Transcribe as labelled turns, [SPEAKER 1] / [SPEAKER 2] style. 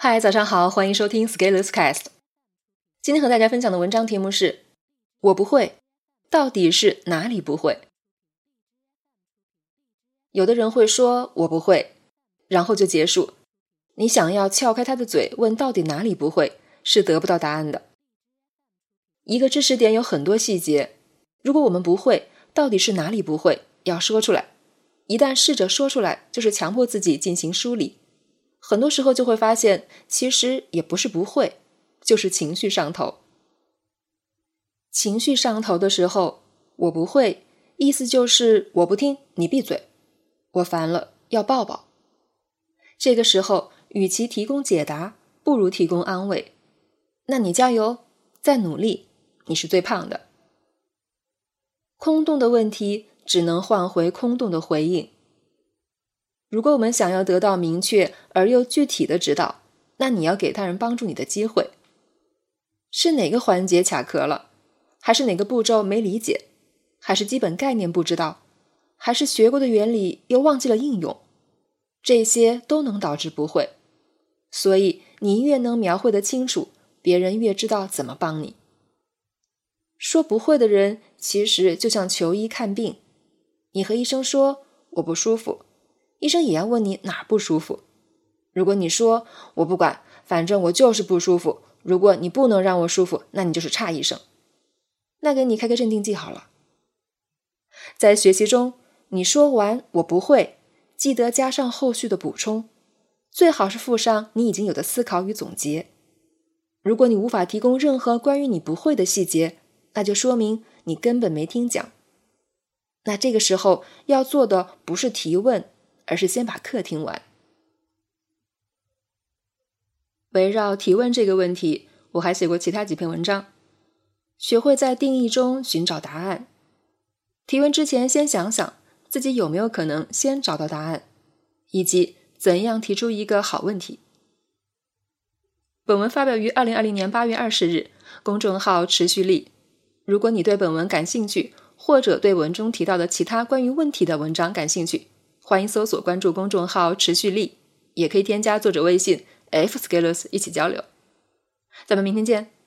[SPEAKER 1] 嗨，早上好，欢迎收听 Scaleless Cast。今天和大家分享的文章题目是：我不会，到底是哪里不会？有的人会说我不会，然后就结束。你想要撬开他的嘴，问到底哪里不会，是得不到答案的。一个知识点有很多细节，如果我们不会，到底是哪里不会，要说出来。一旦试着说出来，就是强迫自己进行梳理。很多时候就会发现，其实也不是不会，就是情绪上头。情绪上头的时候，我不会，意思就是我不听，你闭嘴，我烦了，要抱抱。这个时候，与其提供解答，不如提供安慰。那你加油，再努力，你是最胖的。空洞的问题只能换回空洞的回应。如果我们想要得到明确而又具体的指导，那你要给他人帮助你的机会。是哪个环节卡壳了？还是哪个步骤没理解？还是基本概念不知道？还是学过的原理又忘记了应用？这些都能导致不会。所以你越能描绘的清楚，别人越知道怎么帮你。说不会的人，其实就像求医看病，你和医生说我不舒服。医生也要问你哪不舒服。如果你说我不管，反正我就是不舒服。如果你不能让我舒服，那你就是差医生。那给你开个镇定剂好了。在学习中，你说完我不会，记得加上后续的补充，最好是附上你已经有的思考与总结。如果你无法提供任何关于你不会的细节，那就说明你根本没听讲。那这个时候要做的不是提问。而是先把课听完。围绕提问这个问题，我还写过其他几篇文章。学会在定义中寻找答案。提问之前，先想想自己有没有可能先找到答案，以及怎样提出一个好问题。本文发表于二零二零年八月二十日，公众号持续力。如果你对本文感兴趣，或者对文中提到的其他关于问题的文章感兴趣。欢迎搜索关注公众号“持续力”，也可以添加作者微信 “f scalers” 一起交流。咱们明天见。